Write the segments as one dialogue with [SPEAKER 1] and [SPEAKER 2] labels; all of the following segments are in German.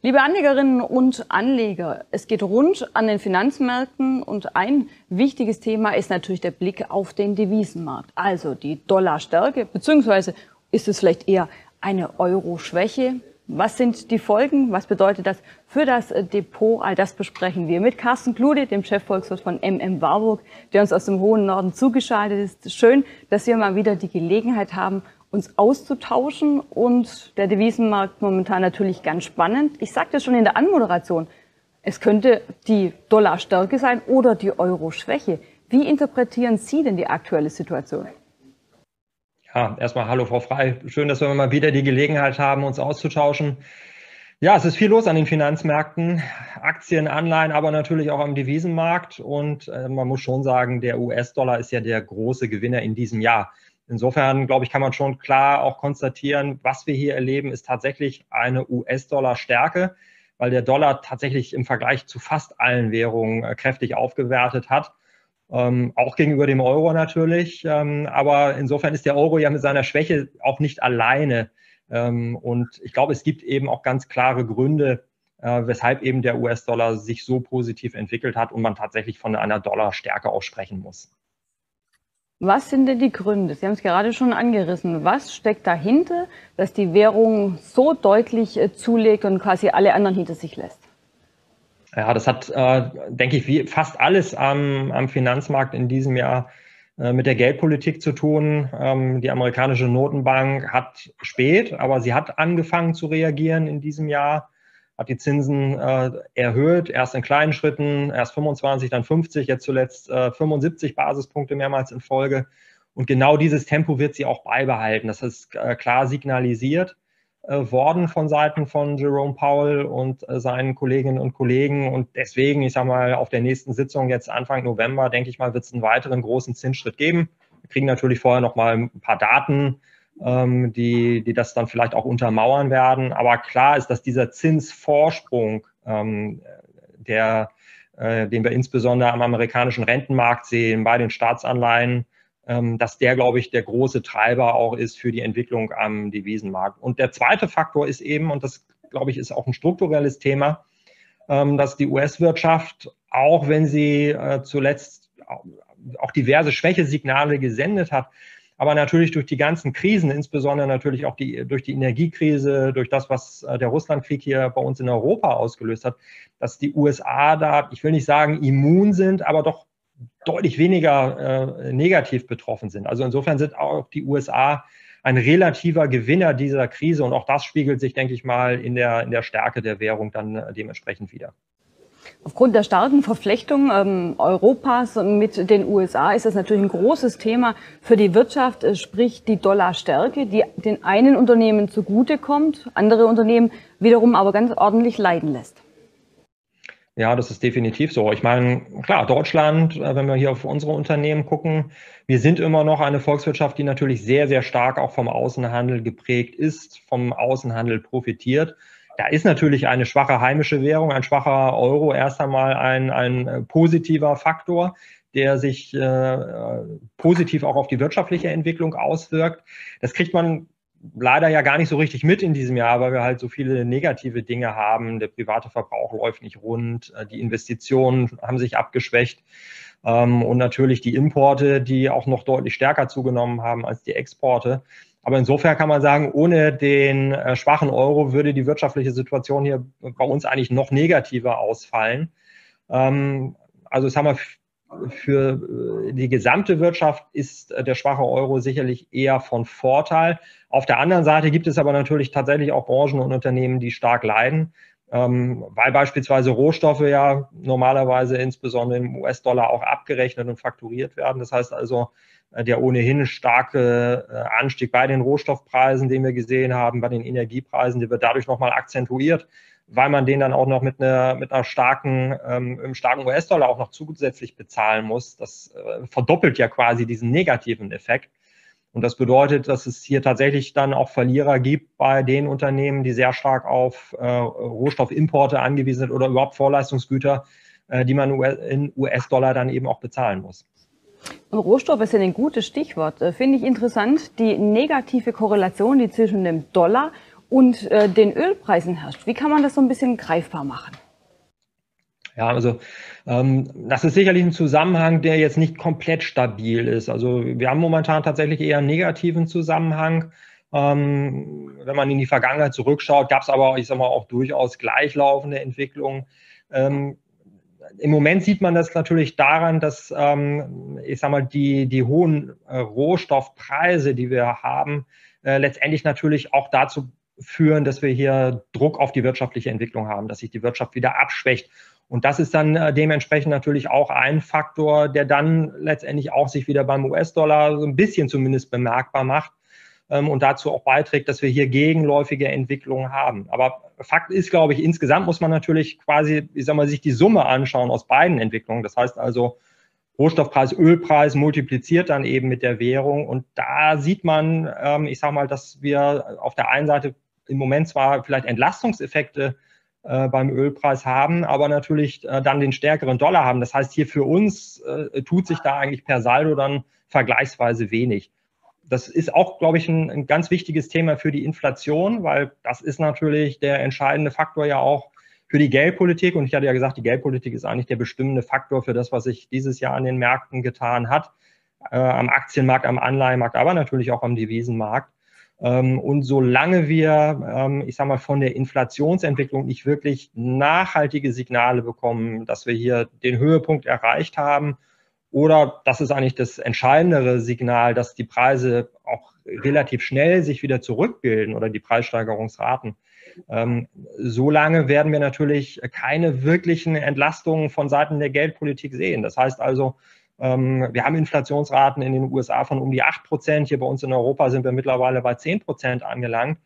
[SPEAKER 1] Liebe Anlegerinnen und Anleger, es geht rund an den Finanzmärkten und ein wichtiges Thema ist natürlich der Blick auf den Devisenmarkt. Also die Dollarstärke, beziehungsweise ist es vielleicht eher eine Euro-Schwäche. Was sind die Folgen? Was bedeutet das für das Depot? All das besprechen wir mit Carsten Klude, dem Chefvolkswirt von MM Warburg, der uns aus dem hohen Norden zugeschaltet ist. Schön, dass wir mal wieder die Gelegenheit haben, uns auszutauschen und der Devisenmarkt momentan natürlich ganz spannend. Ich sagte es schon in der Anmoderation, es könnte die Dollarstärke sein oder die Euro-Schwäche. Wie interpretieren Sie denn die aktuelle Situation?
[SPEAKER 2] Ja, erstmal hallo Frau Frei. Schön, dass wir mal wieder die Gelegenheit haben, uns auszutauschen. Ja, es ist viel los an den Finanzmärkten, Aktien, Anleihen, aber natürlich auch am Devisenmarkt. Und äh, man muss schon sagen, der US-Dollar ist ja der große Gewinner in diesem Jahr. Insofern, glaube ich, kann man schon klar auch konstatieren, was wir hier erleben, ist tatsächlich eine US-Dollar-Stärke, weil der Dollar tatsächlich im Vergleich zu fast allen Währungen äh, kräftig aufgewertet hat. Ähm, auch gegenüber dem Euro natürlich. Ähm, aber insofern ist der Euro ja mit seiner Schwäche auch nicht alleine. Ähm, und ich glaube, es gibt eben auch ganz klare Gründe, äh, weshalb eben der US-Dollar sich so positiv entwickelt hat und man tatsächlich von einer Dollarstärke auch sprechen muss.
[SPEAKER 1] Was sind denn die Gründe? Sie haben es gerade schon angerissen. Was steckt dahinter, dass die Währung so deutlich äh, zulegt und quasi alle anderen hinter sich lässt?
[SPEAKER 2] Ja, das hat, äh, denke ich, wie fast alles am, am Finanzmarkt in diesem Jahr äh, mit der Geldpolitik zu tun. Ähm, die amerikanische Notenbank hat spät, aber sie hat angefangen zu reagieren in diesem Jahr hat die Zinsen äh, erhöht, erst in kleinen Schritten, erst 25, dann 50, jetzt zuletzt äh, 75 Basispunkte mehrmals in Folge. Und genau dieses Tempo wird sie auch beibehalten. Das ist äh, klar signalisiert äh, worden von Seiten von Jerome Powell und äh, seinen Kolleginnen und Kollegen. Und deswegen, ich sage mal, auf der nächsten Sitzung jetzt Anfang November, denke ich mal, wird es einen weiteren großen Zinsschritt geben. Wir kriegen natürlich vorher noch mal ein paar Daten ähm, die, die das dann vielleicht auch untermauern werden. Aber klar ist, dass dieser Zinsvorsprung, ähm, der, äh, den wir insbesondere am amerikanischen Rentenmarkt sehen, bei den Staatsanleihen, ähm, dass der, glaube ich, der große Treiber auch ist für die Entwicklung am Devisenmarkt. Und der zweite Faktor ist eben, und das, glaube ich, ist auch ein strukturelles Thema, ähm, dass die US-Wirtschaft, auch wenn sie äh, zuletzt auch diverse Schwächesignale gesendet hat, aber natürlich durch die ganzen Krisen, insbesondere natürlich auch die, durch die Energiekrise, durch das, was äh, der Russlandkrieg hier bei uns in Europa ausgelöst hat, dass die USA da, ich will nicht sagen immun sind, aber doch deutlich weniger äh, negativ betroffen sind. Also insofern sind auch die USA ein relativer Gewinner dieser Krise und auch das spiegelt sich, denke ich mal, in der, in der Stärke der Währung dann äh, dementsprechend wieder.
[SPEAKER 1] Aufgrund der starken Verflechtung ähm, Europas mit den USA ist das natürlich ein großes Thema für die Wirtschaft, äh, sprich die Dollarstärke, die den einen Unternehmen zugutekommt, andere Unternehmen wiederum aber ganz ordentlich leiden lässt.
[SPEAKER 2] Ja, das ist definitiv so. Ich meine, klar, Deutschland, äh, wenn wir hier auf unsere Unternehmen gucken, wir sind immer noch eine Volkswirtschaft, die natürlich sehr, sehr stark auch vom Außenhandel geprägt ist, vom Außenhandel profitiert. Da ist natürlich eine schwache heimische Währung, ein schwacher Euro erst einmal ein, ein äh, positiver Faktor, der sich äh, positiv auch auf die wirtschaftliche Entwicklung auswirkt. Das kriegt man leider ja gar nicht so richtig mit in diesem Jahr, weil wir halt so viele negative Dinge haben. Der private Verbrauch läuft nicht rund, äh, die Investitionen haben sich abgeschwächt ähm, und natürlich die Importe, die auch noch deutlich stärker zugenommen haben als die Exporte. Aber insofern kann man sagen, ohne den äh, schwachen Euro würde die wirtschaftliche Situation hier bei uns eigentlich noch negativer ausfallen. Ähm, also das haben wir für äh, die gesamte Wirtschaft ist äh, der schwache Euro sicherlich eher von Vorteil. Auf der anderen Seite gibt es aber natürlich tatsächlich auch Branchen und Unternehmen, die stark leiden, ähm, weil beispielsweise Rohstoffe ja normalerweise insbesondere im US-Dollar auch abgerechnet und fakturiert werden. Das heißt also, äh, der ohnehin starke äh, Anstieg bei den Rohstoffpreisen, den wir gesehen haben, bei den Energiepreisen, der wird dadurch nochmal akzentuiert, weil man den dann auch noch mit einer, mit einer starken, ähm, starken US-Dollar auch noch zusätzlich bezahlen muss. Das äh, verdoppelt ja quasi diesen negativen Effekt. Und das bedeutet, dass es hier tatsächlich dann auch Verlierer gibt bei den Unternehmen, die sehr stark auf äh, Rohstoffimporte angewiesen sind oder überhaupt Vorleistungsgüter, äh, die man in US-Dollar dann eben auch bezahlen muss.
[SPEAKER 1] Rohstoffe sind ein gutes Stichwort. Äh, finde ich interessant, die negative Korrelation, die zwischen dem Dollar und äh, den Ölpreisen herrscht. Wie kann man das so ein bisschen greifbar machen?
[SPEAKER 2] Ja, also ähm, das ist sicherlich ein Zusammenhang, der jetzt nicht komplett stabil ist. Also wir haben momentan tatsächlich eher einen negativen Zusammenhang. Ähm, wenn man in die Vergangenheit zurückschaut, gab es aber, ich sag mal, auch durchaus gleichlaufende Entwicklungen. Ähm, Im Moment sieht man das natürlich daran, dass, ähm, ich sag mal, die, die hohen äh, Rohstoffpreise, die wir haben, äh, letztendlich natürlich auch dazu führen, dass wir hier Druck auf die wirtschaftliche Entwicklung haben, dass sich die Wirtschaft wieder abschwächt. Und das ist dann äh, dementsprechend natürlich auch ein Faktor, der dann letztendlich auch sich wieder beim US-Dollar so ein bisschen zumindest bemerkbar macht ähm, und dazu auch beiträgt, dass wir hier gegenläufige Entwicklungen haben. Aber Fakt ist, glaube ich, insgesamt muss man natürlich quasi, ich sag mal, sich die Summe anschauen aus beiden Entwicklungen. Das heißt also, Rohstoffpreis, Ölpreis multipliziert dann eben mit der Währung. Und da sieht man, ähm, ich sage mal, dass wir auf der einen Seite im Moment zwar vielleicht Entlastungseffekte äh, beim Ölpreis haben, aber natürlich äh, dann den stärkeren Dollar haben. Das heißt, hier für uns äh, tut sich da eigentlich per Saldo dann vergleichsweise wenig. Das ist auch, glaube ich, ein, ein ganz wichtiges Thema für die Inflation, weil das ist natürlich der entscheidende Faktor ja auch für die Geldpolitik. Und ich hatte ja gesagt, die Geldpolitik ist eigentlich der bestimmende Faktor für das, was sich dieses Jahr an den Märkten getan hat. Äh, am Aktienmarkt, am Anleihenmarkt, aber natürlich auch am Devisenmarkt. Ähm, und solange wir, ähm, ich sage mal, von der Inflationsentwicklung nicht wirklich nachhaltige Signale bekommen, dass wir hier den Höhepunkt erreicht haben, oder das ist eigentlich das entscheidendere Signal, dass die Preise auch relativ schnell sich wieder zurückbilden oder die Preissteigerungsraten. Ähm, solange werden wir natürlich keine wirklichen Entlastungen von Seiten der Geldpolitik sehen. Das heißt also, wir haben Inflationsraten in den USA von um die 8 Prozent. Hier bei uns in Europa sind wir mittlerweile bei 10 Prozent angelangt.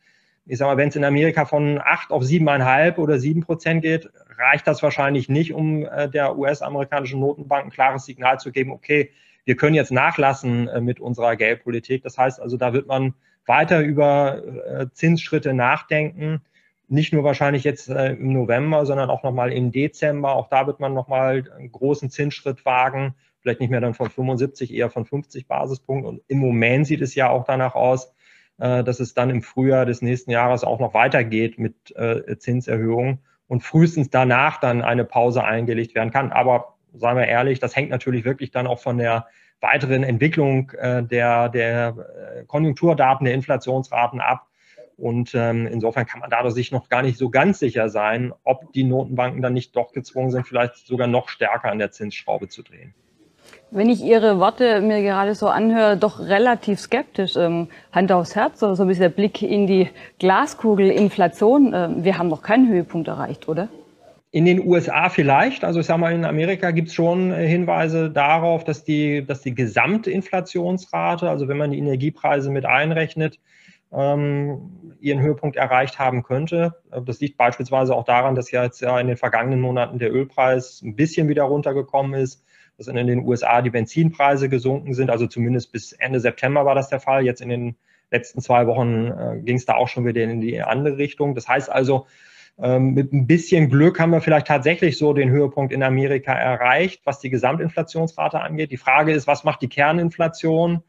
[SPEAKER 2] Ich sage mal, wenn es in Amerika von 8 auf 7,5 oder 7 Prozent geht, reicht das wahrscheinlich nicht, um äh, der US-amerikanischen Notenbank ein klares Signal zu geben, okay, wir können jetzt nachlassen äh, mit unserer Geldpolitik. Das heißt also, da wird man weiter über äh, Zinsschritte nachdenken. Nicht nur wahrscheinlich jetzt im November, sondern auch nochmal im Dezember. Auch da wird man nochmal einen großen Zinsschritt wagen vielleicht nicht mehr dann von 75, eher von 50 Basispunkten. Und im Moment sieht es ja auch danach aus, äh, dass es dann im Frühjahr des nächsten Jahres auch noch weitergeht mit äh, Zinserhöhungen und frühestens danach dann eine Pause eingelegt werden kann. Aber seien wir ehrlich, das hängt natürlich wirklich dann auch von der weiteren Entwicklung äh, der, der Konjunkturdaten, der Inflationsraten ab. Und ähm, insofern kann man dadurch sich noch gar nicht so ganz sicher sein, ob die Notenbanken dann nicht doch gezwungen sind, vielleicht sogar noch stärker an der Zinsschraube zu drehen.
[SPEAKER 1] Wenn ich Ihre Worte mir gerade so anhöre, doch relativ skeptisch. Ähm, Hand aufs Herz, so, so ein bisschen der Blick in die Glaskugel, Inflation. Äh, wir haben noch keinen Höhepunkt erreicht, oder?
[SPEAKER 2] In den USA vielleicht. Also ich sage mal, in Amerika gibt es schon äh, Hinweise darauf, dass die, dass die Gesamtinflationsrate, also wenn man die Energiepreise mit einrechnet, ähm, ihren Höhepunkt erreicht haben könnte. Das liegt beispielsweise auch daran, dass ja jetzt ja in den vergangenen Monaten der Ölpreis ein bisschen wieder runtergekommen ist dass in den USA die Benzinpreise gesunken sind. Also zumindest bis Ende September war das der Fall. Jetzt in den letzten zwei Wochen äh, ging es da auch schon wieder in die andere Richtung. Das heißt also, ähm, mit ein bisschen Glück haben wir vielleicht tatsächlich so den Höhepunkt in Amerika erreicht, was die Gesamtinflationsrate angeht. Die Frage ist, was macht die Kerninflation?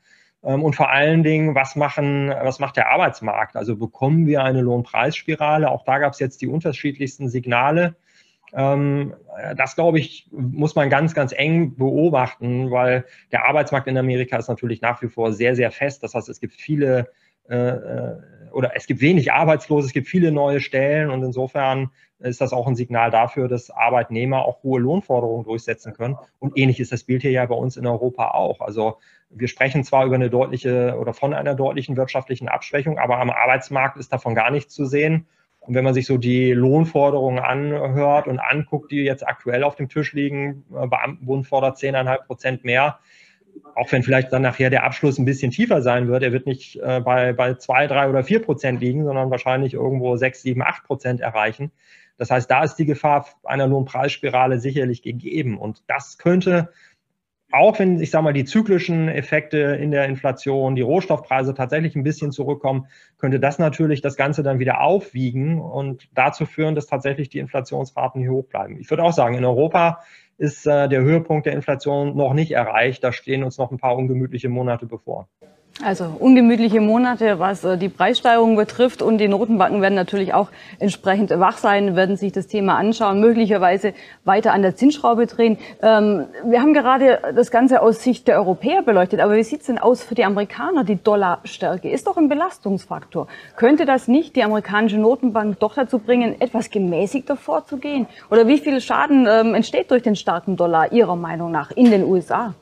[SPEAKER 2] Ähm, und vor allen Dingen, was, machen, was macht der Arbeitsmarkt? Also bekommen wir eine Lohnpreisspirale? Auch da gab es jetzt die unterschiedlichsten Signale. Ähm, das, glaube ich, muss man ganz, ganz eng beobachten, weil der Arbeitsmarkt in Amerika ist natürlich nach wie vor sehr, sehr fest. Das heißt, es gibt viele äh, äh, oder es gibt wenig Arbeitslose, es gibt viele neue Stellen und insofern ist das auch ein Signal dafür, dass Arbeitnehmer auch hohe Lohnforderungen durchsetzen können. Und ähnlich ist das Bild hier ja bei uns in Europa auch. Also wir sprechen zwar über eine deutliche oder von einer deutlichen wirtschaftlichen Abschwächung, aber am Arbeitsmarkt ist davon gar nichts zu sehen. Und wenn man sich so die Lohnforderungen anhört und anguckt, die jetzt aktuell auf dem Tisch liegen, Beamtenbund fordert 10,5 Prozent mehr, auch wenn vielleicht dann nachher der Abschluss ein bisschen tiefer sein wird, er wird nicht äh, bei, bei zwei, drei oder vier Prozent liegen, sondern wahrscheinlich irgendwo sechs, sieben, acht Prozent erreichen. Das heißt, da ist die Gefahr einer Lohnpreisspirale sicherlich gegeben. Und das könnte auch wenn, ich sage mal, die zyklischen Effekte in der Inflation, die Rohstoffpreise tatsächlich ein bisschen zurückkommen, könnte das natürlich das Ganze dann wieder aufwiegen und dazu führen, dass tatsächlich die Inflationsraten hier hoch bleiben. Ich würde auch sagen, in Europa ist äh, der Höhepunkt der Inflation noch nicht erreicht. Da stehen uns noch ein paar ungemütliche Monate bevor.
[SPEAKER 1] Also ungemütliche Monate, was äh, die Preissteigerung betrifft und die Notenbanken werden natürlich auch entsprechend wach sein, werden sich das Thema anschauen, möglicherweise weiter an der Zinsschraube drehen. Ähm, wir haben gerade das Ganze aus Sicht der Europäer beleuchtet, aber wie sieht es denn aus für die Amerikaner? Die Dollarstärke ist doch ein Belastungsfaktor. Könnte das nicht die amerikanische Notenbank doch dazu bringen, etwas gemäßigter vorzugehen? Oder wie viel Schaden ähm, entsteht durch den starken Dollar Ihrer Meinung nach in den USA?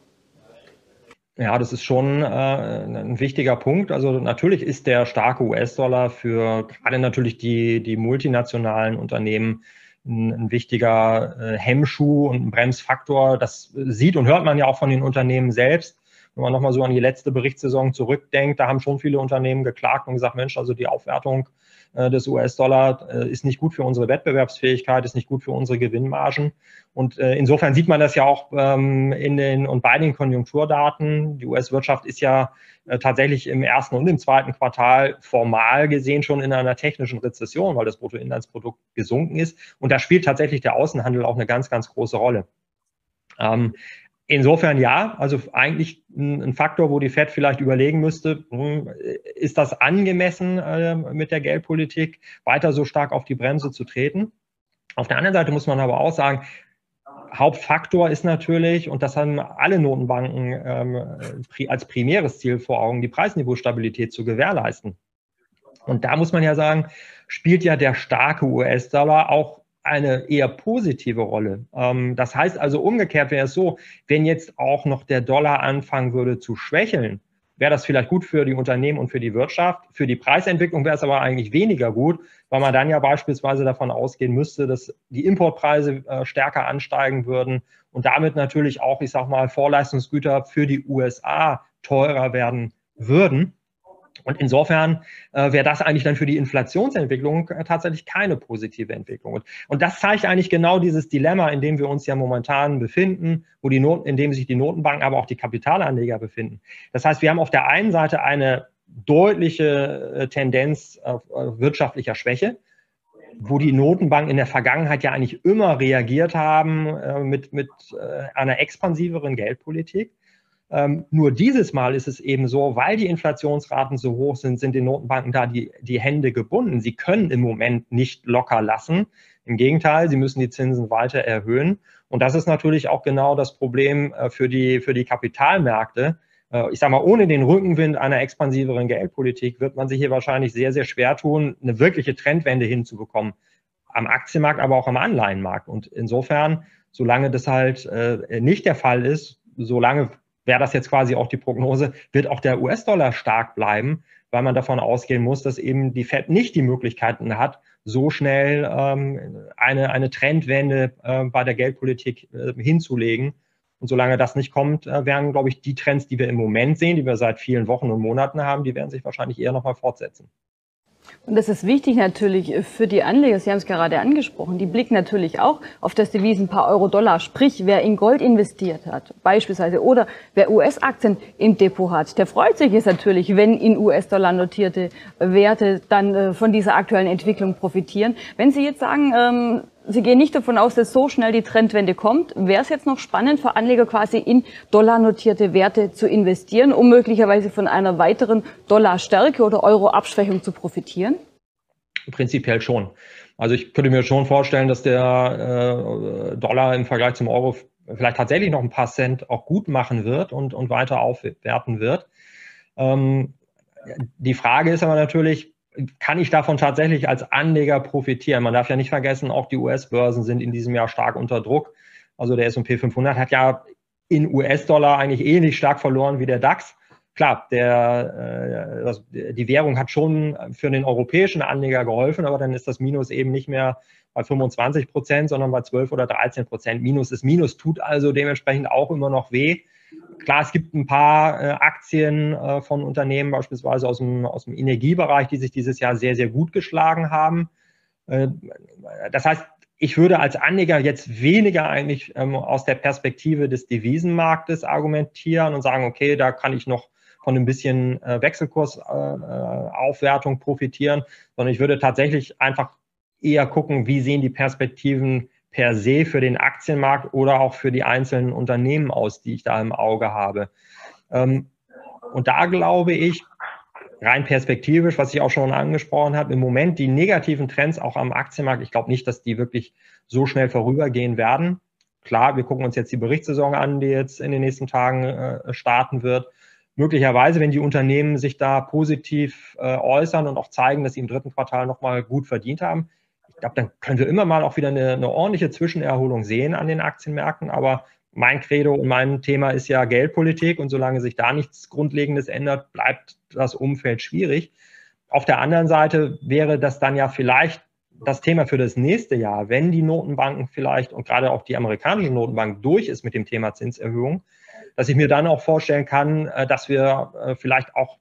[SPEAKER 2] Ja, das ist schon äh, ein wichtiger Punkt. Also natürlich ist der starke US-Dollar für gerade natürlich die, die multinationalen Unternehmen ein, ein wichtiger äh, Hemmschuh und ein Bremsfaktor. Das sieht und hört man ja auch von den Unternehmen selbst. Wenn man nochmal so an die letzte Berichtssaison zurückdenkt, da haben schon viele Unternehmen geklagt und gesagt, Mensch, also die Aufwertung des US-Dollar äh, ist nicht gut für unsere Wettbewerbsfähigkeit, ist nicht gut für unsere Gewinnmargen. Und äh, insofern sieht man das ja auch ähm, in den und bei den Konjunkturdaten. Die US-Wirtschaft ist ja tatsächlich im ersten und im zweiten Quartal formal gesehen schon in einer technischen Rezession, weil das Bruttoinlandsprodukt gesunken ist. Und da spielt tatsächlich der Außenhandel auch eine ganz, ganz große Rolle. Ähm, Insofern ja, also eigentlich ein, Faktor, wo die Fed vielleicht überlegen müsste, hm, ist das angemessen äh, mit der Geldpolitik, weiter so stark auf die Bremse zu treten. Auf der anderen Seite muss man aber auch sagen, Hauptfaktor ist natürlich, und das haben alle Notenbanken ähm, als primäres Ziel vor Augen, die Preisniveaustabilität zu gewährleisten. Und da muss man ja sagen, spielt ja der starke US-Dollar auch eine eher positive Rolle. Ähm, das heißt also umgekehrt wäre es so, wenn jetzt auch noch der Dollar anfangen würde zu schwächeln, wäre das vielleicht gut für die Unternehmen und für die Wirtschaft. Für die Preisentwicklung wäre es aber eigentlich weniger gut, weil man dann ja beispielsweise davon ausgehen müsste, dass die Importpreise äh, stärker ansteigen würden und damit natürlich auch, ich sag mal, Vorleistungsgüter für die USA teurer werden würden. Und insofern äh, wäre das eigentlich dann für die Inflationsentwicklung äh, tatsächlich keine positive Entwicklung. Und, und das zeigt eigentlich genau dieses Dilemma, in dem wir uns ja momentan befinden, wo die Not, in dem sich die Notenbanken, aber auch die Kapitalanleger befinden. Das heißt, wir haben auf der einen Seite eine deutliche äh, Tendenz äh, wirtschaftlicher Schwäche, wo die Notenbanken in der Vergangenheit ja eigentlich immer reagiert haben äh, mit, mit äh, einer expansiveren Geldpolitik. Ähm, nur dieses Mal ist es eben so, weil die Inflationsraten so hoch sind, sind den Notenbanken da die, die Hände gebunden. Sie können im Moment nicht locker lassen. Im Gegenteil, sie müssen die Zinsen weiter erhöhen. Und das ist natürlich auch genau das Problem äh, für die, für die Kapitalmärkte. Äh, ich sage mal, ohne den Rückenwind einer expansiveren Geldpolitik wird man sich hier wahrscheinlich sehr, sehr schwer tun, eine wirkliche Trendwende hinzubekommen. Am Aktienmarkt, aber auch am Anleihenmarkt. Und insofern, solange das halt äh, nicht der Fall ist, solange wäre das jetzt quasi auch die Prognose, wird auch der US-Dollar stark bleiben, weil man davon ausgehen muss, dass eben die Fed nicht die Möglichkeiten hat, so schnell ähm, eine, eine Trendwende äh, bei der Geldpolitik äh, hinzulegen. Und solange das nicht kommt, äh, werden, glaube ich, die Trends, die wir im Moment sehen, die wir seit vielen Wochen und Monaten haben, die werden sich wahrscheinlich eher nochmal fortsetzen.
[SPEAKER 1] Und das ist wichtig natürlich für die Anleger. Sie haben es gerade angesprochen. Die blicken natürlich auch auf das Devisenpaar Euro-Dollar. Sprich, wer in Gold investiert hat, beispielsweise, oder wer US-Aktien im Depot hat, der freut sich jetzt natürlich, wenn in US-Dollar notierte Werte dann äh, von dieser aktuellen Entwicklung profitieren. Wenn Sie jetzt sagen, ähm, Sie gehen nicht davon aus, dass so schnell die Trendwende kommt. Wäre es jetzt noch spannend für Anleger quasi in dollarnotierte Werte zu investieren, um möglicherweise von einer weiteren Dollarstärke oder Euro-Abschwächung zu profitieren?
[SPEAKER 2] Prinzipiell schon. Also ich könnte mir schon vorstellen, dass der äh, Dollar im Vergleich zum Euro vielleicht tatsächlich noch ein paar Cent auch gut machen wird und, und weiter aufwerten wird. Ähm, die Frage ist aber natürlich, kann ich davon tatsächlich als Anleger profitieren? Man darf ja nicht vergessen, auch die US-Börsen sind in diesem Jahr stark unter Druck. Also der S&P 500 hat ja in US-Dollar eigentlich ähnlich stark verloren wie der DAX. Klar, der, äh, die Währung hat schon für den europäischen Anleger geholfen, aber dann ist das Minus eben nicht mehr bei 25 Prozent, sondern bei 12 oder 13 Prozent. Minus ist Minus, tut also dementsprechend auch immer noch weh. Klar, es gibt ein paar äh, Aktien äh, von Unternehmen, beispielsweise aus dem, aus dem Energiebereich, die sich dieses Jahr sehr, sehr gut geschlagen haben. Äh, das heißt, ich würde als Anleger jetzt weniger eigentlich ähm, aus der Perspektive des Devisenmarktes argumentieren und sagen, okay, da kann ich noch von ein bisschen äh, Wechselkursaufwertung äh, profitieren, sondern ich würde tatsächlich einfach eher gucken, wie sehen die Perspektiven per se für den Aktienmarkt oder auch für die einzelnen Unternehmen aus, die ich da im Auge habe. Ähm, und da glaube ich, rein perspektivisch, was ich auch schon angesprochen habe, im Moment die negativen Trends auch am Aktienmarkt, ich glaube nicht, dass die wirklich so schnell vorübergehen werden. Klar, wir gucken uns jetzt die Berichtssaison an, die jetzt in den nächsten Tagen äh, starten wird. Möglicherweise, wenn die Unternehmen sich da positiv äh, äußern und auch zeigen, dass sie im dritten Quartal nochmal gut verdient haben, glaube, dann können wir immer mal auch wieder eine, eine ordentliche Zwischenerholung sehen an den Aktienmärkten. Aber mein Credo und mein Thema ist ja Geldpolitik und solange sich da nichts Grundlegendes ändert, bleibt das Umfeld schwierig. Auf der anderen Seite wäre das dann ja vielleicht das Thema für das nächste Jahr, wenn die Notenbanken vielleicht und gerade auch die amerikanische Notenbank durch ist mit dem Thema Zinserhöhung, dass ich mir dann auch vorstellen kann, äh, dass wir äh, vielleicht auch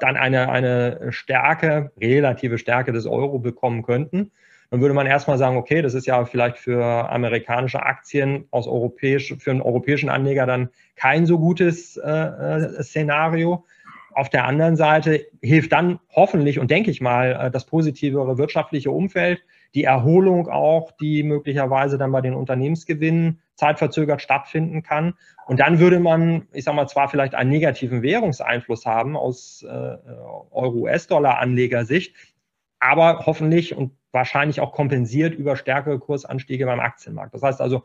[SPEAKER 2] dann eine, eine Stärke, relative Stärke des Euro bekommen könnten dann würde man erstmal sagen, okay, das ist ja vielleicht für amerikanische Aktien aus europäisch, für einen europäischen Anleger dann kein so gutes äh, äh, Szenario. Auf der anderen Seite hilft dann hoffentlich und denke ich mal äh, das positivere wirtschaftliche Umfeld, die Erholung auch, die möglicherweise dann bei den Unternehmensgewinnen zeitverzögert stattfinden kann. Und dann würde man, ich sage mal, zwar vielleicht einen negativen Währungseinfluss haben aus äh, Euro-US-Dollar-Anlegersicht, aber hoffentlich und wahrscheinlich auch kompensiert über stärkere Kursanstiege beim Aktienmarkt. Das heißt also,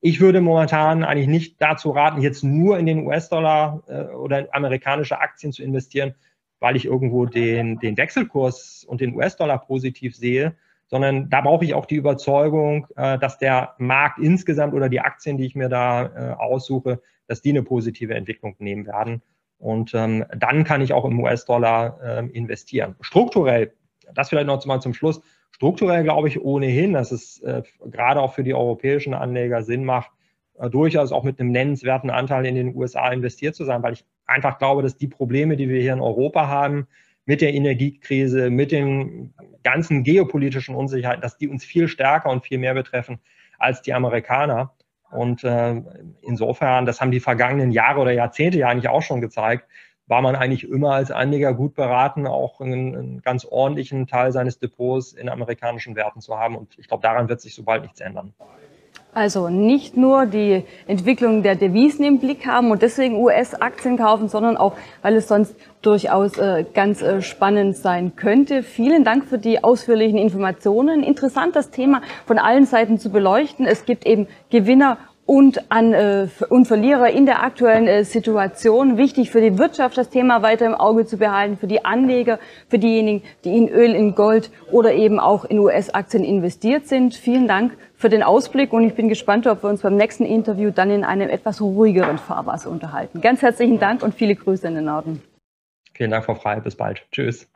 [SPEAKER 2] ich würde momentan eigentlich nicht dazu raten, jetzt nur in den US-Dollar äh, oder amerikanische Aktien zu investieren, weil ich irgendwo den, den Wechselkurs und den US-Dollar positiv sehe, sondern da brauche ich auch die Überzeugung, äh, dass der Markt insgesamt oder die Aktien, die ich mir da äh, aussuche, dass die eine positive Entwicklung nehmen werden. Und ähm, dann kann ich auch im US-Dollar äh, investieren. Strukturell, das vielleicht noch mal zum Schluss, Strukturell glaube ich ohnehin, dass es äh, gerade auch für die europäischen Anleger Sinn macht, äh, durchaus auch mit einem nennenswerten Anteil in den USA investiert zu sein, weil ich einfach glaube, dass die Probleme, die wir hier in Europa haben, mit der Energiekrise, mit den ganzen geopolitischen Unsicherheiten, dass die uns viel stärker und viel mehr betreffen als die Amerikaner. Und äh, insofern, das haben die vergangenen Jahre oder Jahrzehnte ja eigentlich auch schon gezeigt, war man eigentlich immer als Anleger gut beraten, auch einen, einen ganz ordentlichen Teil seines Depots in amerikanischen Werten zu haben. Und ich glaube, daran wird sich so bald nichts ändern.
[SPEAKER 1] Also nicht nur die Entwicklung der Devisen im Blick haben und deswegen US-Aktien kaufen, sondern auch, weil es sonst durchaus äh, ganz äh, spannend sein könnte. Vielen Dank für die ausführlichen Informationen. Interessant, das Thema von allen Seiten zu beleuchten. Es gibt eben Gewinner und an äh, und Verlierer in der aktuellen äh, Situation. Wichtig für die Wirtschaft, das Thema weiter im Auge zu behalten, für die Anleger, für diejenigen, die in Öl, in Gold oder eben auch in US-Aktien investiert sind. Vielen Dank für den Ausblick und ich bin gespannt, ob wir uns beim nächsten Interview dann in einem etwas ruhigeren Fahrwasser unterhalten. Ganz herzlichen Dank und viele Grüße in den Norden.
[SPEAKER 2] Vielen Dank, Frau Frey. Bis bald. Tschüss.